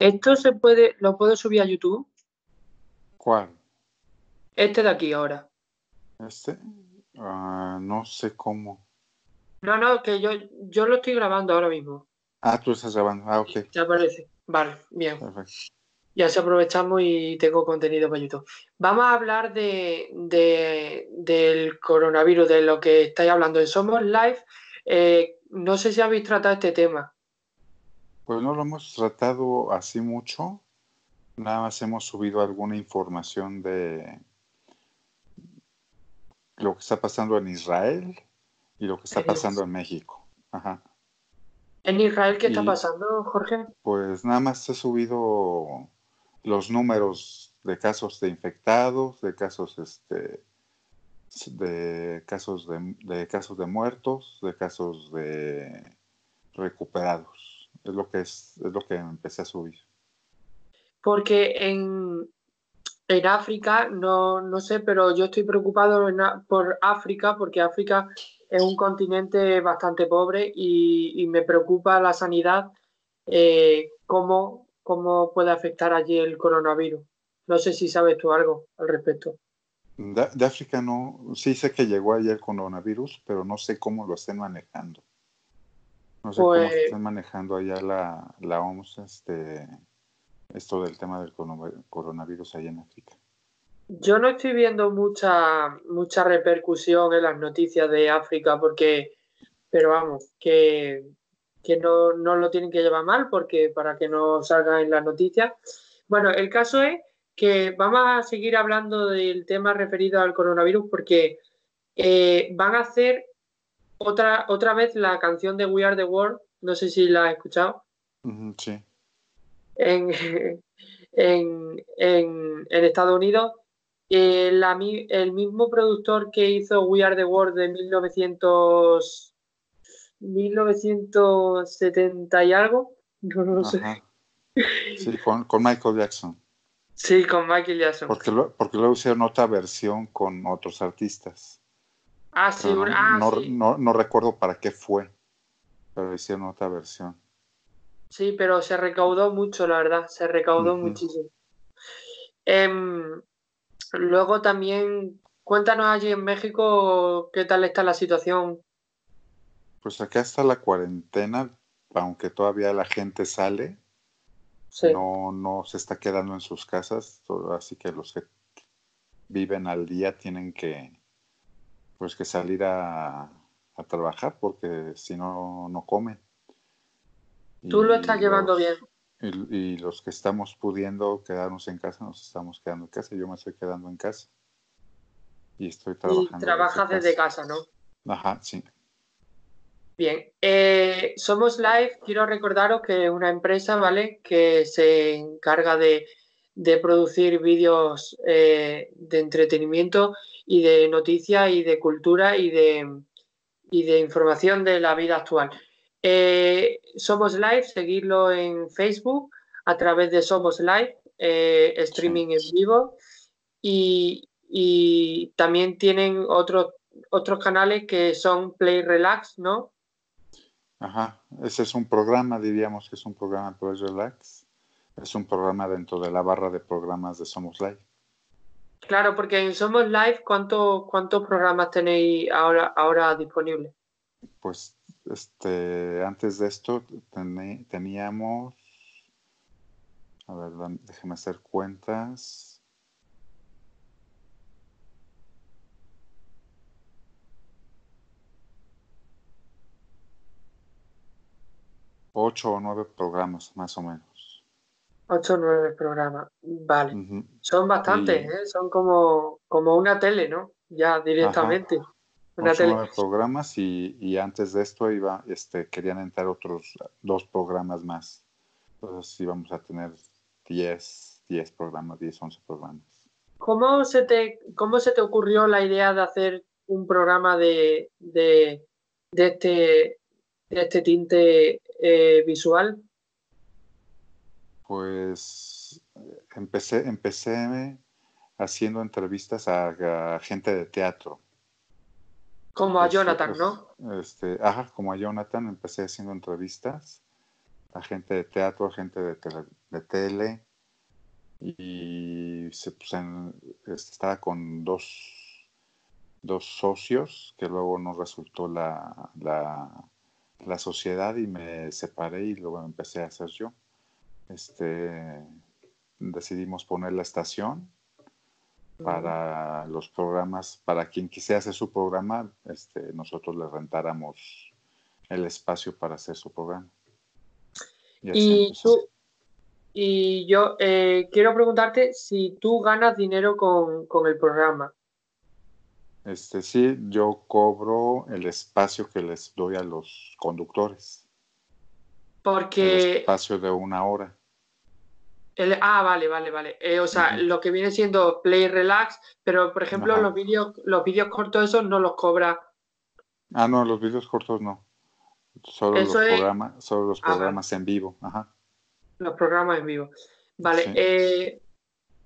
¿Esto se puede, lo puedo subir a YouTube? ¿Cuál? Este de aquí ahora. ¿Este? Ah, no sé cómo. No, no, que yo, yo lo estoy grabando ahora mismo. Ah, tú estás grabando. Ah, ok. Ya aparece. Vale, bien. Perfecto. Ya se aprovechamos y tengo contenido para YouTube. Vamos a hablar de, de- del coronavirus, de lo que estáis hablando en Somos Live. Eh, no sé si habéis tratado este tema. Pues no lo hemos tratado así mucho. Nada más hemos subido alguna información de lo que está pasando en Israel y lo que está pasando en México. Ajá. ¿En Israel qué está Y- pasando, Jorge? Pues nada más he subido los números de casos de infectados, de casos este de casos de, de casos de muertos, de casos de recuperados. Es lo que es, es lo que empecé a subir. Porque en, en África, no, no sé, pero yo estoy preocupado en por África, porque África es un continente bastante pobre y, y me preocupa la sanidad, eh, cómo, cómo puede afectar allí el coronavirus. No sé si sabes tú algo al respecto. De, de África no, sí sé que llegó ayer el coronavirus, pero no sé cómo lo estén manejando. No sé Pues- cómo estén manejando allá la, la OMS, este, esto del tema del coronav- coronavirus allá en África. Yo no estoy viendo mucha, mucha repercusión en las noticias de África porque, pero vamos, que, que no, no lo tienen que llevar mal porque para que no salga en las noticias. Bueno, el caso es que vamos a seguir hablando del tema referido al coronavirus porque eh, van a hacer otra, otra vez la canción de We Are the World, no sé si la has escuchado sí. en, en, en- en Estados Unidos. Eh, la el mismo productor que hizo We Are the World de 1900, 1970 y algo, no lo sé. Sí, con, con Michael Jackson. Sí, con Michael Jackson. Porque, lo- porque luego hicieron otra versión con otros artistas. Ah, sí, no, ah, no, sí. no- no recuerdo para qué fue, pero hicieron otra versión. Sí, pero se recaudó mucho, la verdad, se recaudó muchísimo. Em, luego también, cuéntanos allí en México qué tal está la situación. Pues acá está la cuarentena, aunque todavía la gente sale, Sí. no, no se está quedando en sus casas, así que los que viven al día tienen que, pues que salir a, a trabajar, porque si no, no comen. Tú lo Y estás llevando bien. Y, y los que estamos pudiendo quedarnos en casa, nos estamos quedando en casa. Yo me estoy quedando en casa. Y estoy Y trabajando. trabajas desde casa, ¿no? Ajá, sí. Bien, eh, Somos Live, quiero recordaros que es una empresa, ¿vale? Que se encarga de, de producir vídeos eh, de entretenimiento y de noticias y de cultura y de, y de información de la vida actual. Eh, Somos Live, seguirlo en Facebook a través de Somos Live, eh, streaming en vivo y, y también tienen otros otros canales que son Play Relax, ¿no? Ajá. Ese es un programa, diríamos que es un programa Play Relax. Es un programa dentro de la barra de programas de Somos Live. Claro, porque en Somos Live, ¿cuántos cuántos programas tenéis ahora, ahora disponibles? Pues este, antes de esto teníamos. A ver, déjeme hacer cuentas. Ocho o nueve programas, más o menos. Ocho o nueve programas. Vale. Ujú. Son bastantes, Y- ¿eh? Son como, como una tele, ¿no? Ya directamente. Una Ocho o tele. nueve programas y, y antes de esto iba, este, querían entrar otros dos programas más. Entonces íbamos a tener 10, 10 programas, 10, 11 programas. ¿Cómo se te, cómo se te ocurrió la idea de hacer un programa de, de, de este, de este tinte eh, visual? Pues empecé, empecé haciendo entrevistas a, a gente de teatro. Como a Pues, Jonathan, pues, ¿no? Este, ajá, como a Jonathan, empecé haciendo entrevistas a gente de teatro, a gente de, de tele, y se, pues, estaba con dos, dos socios que luego no resultó la, la, la, sociedad y me separé y luego empecé a hacer yo. Este, decidimos poner la estación para los programas, para quien quisiera hacer su programa, este, nosotros le rentáramos el espacio para hacer su programa. Y, tú, y yo eh, quiero preguntarte si tú ganas dinero con, el programa. Este sí, yo cobro el espacio que les doy a los conductores. Porque. El espacio de una hora. Ah, vale, vale, vale. Eh, o sea, lo que viene siendo Play Relax, pero por ejemplo, los vídeos los vídeos cortos esos no los cobra. Ah, no, los vídeos cortos no. Solo los programas, solo los programas en vivo. Ajá los programas en vivo. Vale. Eh,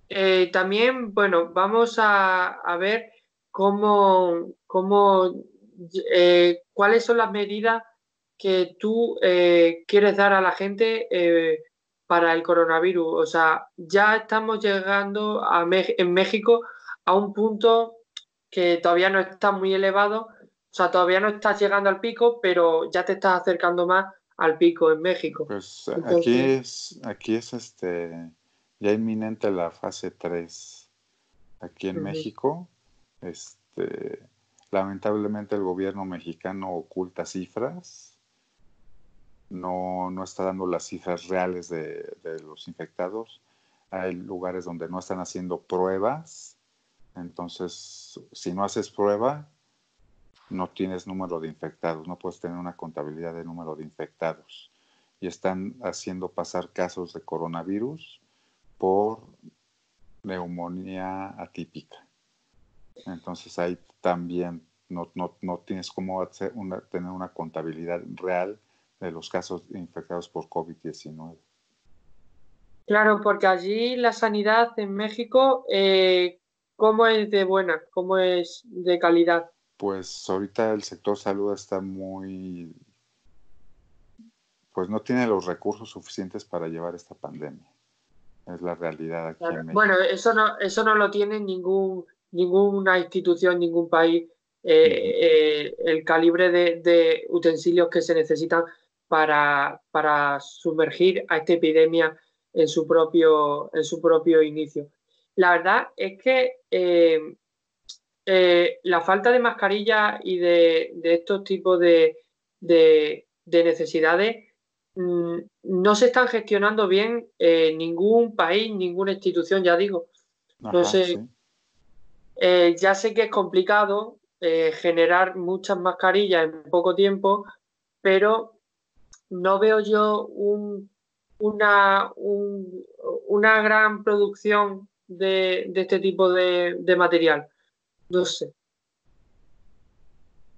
eh, también, bueno, vamos a, ver cómo, cómo cuáles son las medidas que tú quieres dar a la gente para el coronavirus. O sea, ya estamos llegando a en México a un punto que todavía no está muy elevado. O sea, todavía no estás llegando al pico, pero ya te estás acercando más al pico en México. Pues aquí es, aquí es este, ya inminente la fase 3. Aquí en México, este, lamentablemente el gobierno mexicano oculta cifras, no, no está dando las cifras reales de, los infectados. Hay lugares donde no están haciendo pruebas, entonces si no haces prueba, no tienes número de infectados, no puedes tener una contabilidad de número de infectados. Y están haciendo pasar casos de coronavirus por neumonía atípica. Entonces ahí también no, tienes cómo hacer una, tener una contabilidad real de los casos infectados por COVID-19. Claro, porque allí la sanidad en México, eh, ¿cómo es de buena? ¿Cómo es de calidad? pues ahorita el sector salud está muy, pues no tiene los recursos suficientes para llevar esta pandemia. Es la realidad aquí en México. Bueno, eso no, eso no lo tiene ningún, ninguna institución, ningún país. Eh, eh, el calibre de, utensilios que se necesitan para, para, sumergir a esta epidemia en su propio, en su propio inicio. La verdad es que eh, eh, la falta de mascarilla y de, estos tipos de, necesidades mm, no se están gestionando bien en ningún país, ninguna institución, ya digo. no sé. Eh, ya sé que es complicado eh, generar muchas mascarillas en poco tiempo, pero no veo yo una, una gran producción de, este tipo de material. No sé.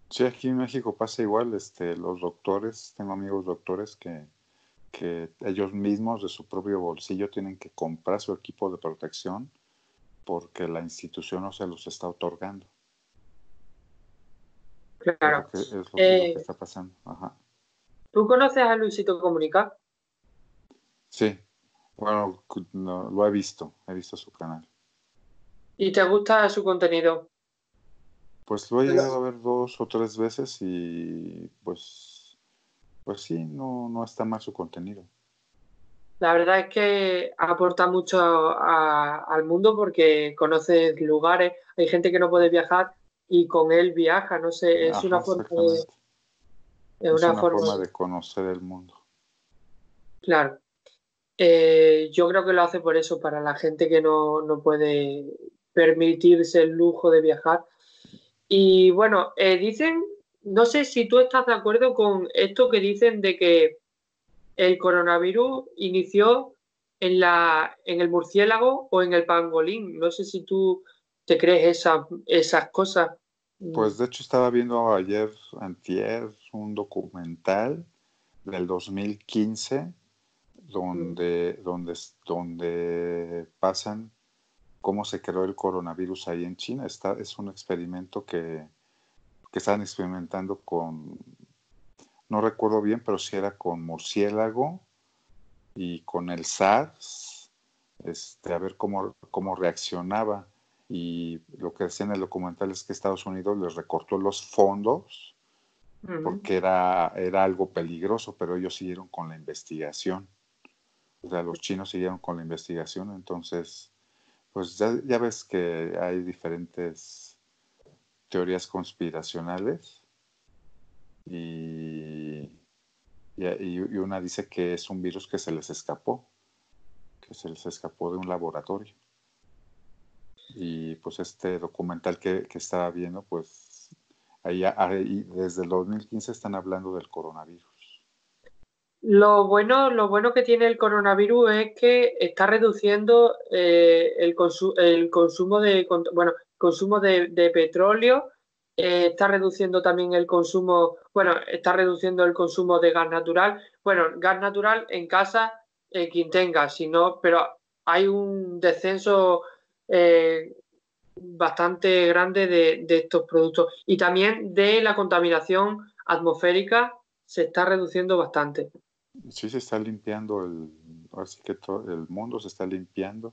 Sí, aquí en México pasa igual, este, los doctores, tengo amigos doctores que, que ellos mismos de su propio bolsillo tienen que comprar su equipo de protección porque la institución no se los está otorgando. Claro. Es lo que, eh, está pasando. ¿Tú conoces a Luisito Comunica? Sí, bueno, lo he visto, he visto su canal. ¿Y te gusta su contenido? Pues lo he llegado a ver dos o tres veces y pues, pues sí, no, no está mal su contenido. La verdad es que aporta mucho al mundo porque conoce lugares, hay gente que no puede viajar y con él viaja, no sé, es una forma de... Es una, forma... de conocer el mundo. Claro. Eh, yo creo que lo hace por eso, para la gente que no, no puede permitirse el lujo de viajar, y bueno, eh, dicen, no sé si tú estás de acuerdo con esto que dicen de que el coronavirus inició en, la, en el murciélago o en el pangolín. No sé si tú te crees esas, esas cosas. Pues de hecho estaba viendo ayer, antier, un documental del 2015 donde, donde, donde pasan cómo se creó el coronavirus ahí en China. Está, es un experimento que, que están experimentando con, no recuerdo bien, pero si era con murciélago y con el SARS, este, a ver cómo, cómo reaccionaba. Y lo que decía en el documental es que Estados Unidos les recortó los fondos porque era, era algo peligroso, pero ellos siguieron con la investigación. O sea, los chinos siguieron con la investigación, entonces, pues ya, ya ves que hay diferentes teorías conspiracionales y, y, una dice que es un virus que se les escapó, que se les escapó de un laboratorio. Y pues este documental que, que estaba viendo, pues ahí, ahí, desde el 2015 están hablando del coronavirus. Lo bueno, lo bueno que tiene el coronavirus es que está reduciendo eh, el, el, consumo de bueno, consumo de, de petróleo eh, está reduciendo también el consumo, bueno, está reduciendo el consumo de gas natural. Bueno, gas natural en casa, quien tenga, si no, pero hay un descenso eh, bastante grande de, estos productos y también de la contaminación atmosférica se está reduciendo bastante. Sí, se está limpiando el, así que todo, el mundo se está limpiando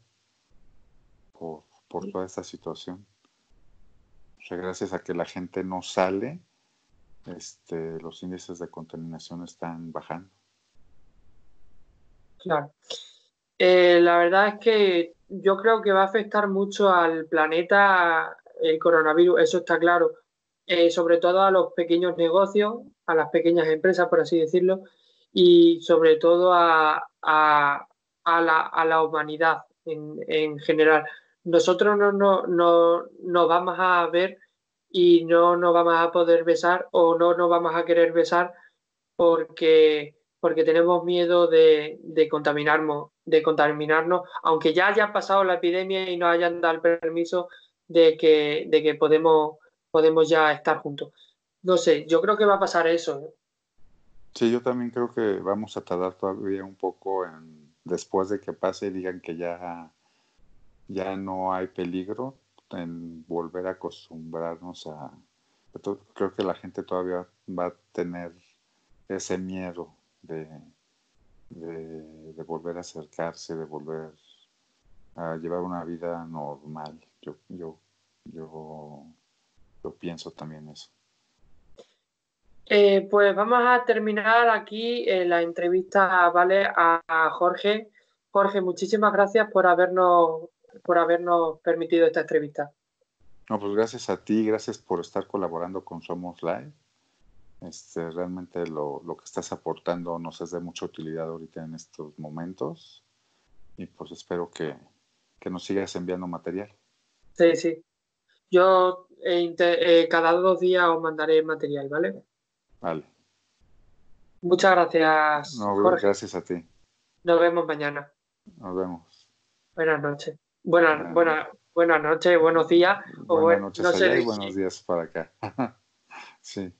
por, por toda esta situación gracias a que la gente no sale, este, los índices de contaminación están bajando. Claro. Eh, la verdad es que yo creo que va a afectar mucho al planeta el coronavirus, eso está claro. Eh, sobre todo a los pequeños negocios, a las pequeñas empresas, por así decirlo, y sobre todo a, la, humanidad en, en general nosotros no, no, no, nos vamos a ver y no nos vamos a poder besar o no nos vamos a querer besar porque, porque tenemos miedo de, de, contaminarnos, de contaminarnos, aunque ya haya pasado la epidemia y nos hayan dado el permiso de que, de que podemos, podemos ya estar juntos. No sé, yo creo que va a pasar eso. Sí, yo también creo que vamos a tardar todavía un poco en, después de que pase y digan que ya ya no hay peligro en volver a acostumbrarnos a... Creo que la gente todavía va a tener ese miedo de, de, volver a acercarse, de volver a llevar una vida normal. Yo, yo, yo, yo pienso también eso. Eh, pues vamos a terminar aquí eh, la entrevista ¿vale? a Jorge. Jorge, muchísimas gracias por habernos por habernos permitido esta entrevista. No, pues gracias a ti, gracias por estar colaborando con Somos Live. Este, realmente lo, lo, que estás aportando nos es de mucha utilidad ahorita en estos momentos y pues espero que, que nos sigas enviando material. Sí, sí. Yo eh, eh, cada dos días os mandaré material, ¿vale? Vale. Muchas gracias. No, gracias a ti. Nos vemos mañana. Nos vemos. Buenas noches. Buenas, buenas, buenas noches, buenos días. Buenas noches no allá y buenos días para acá. sí.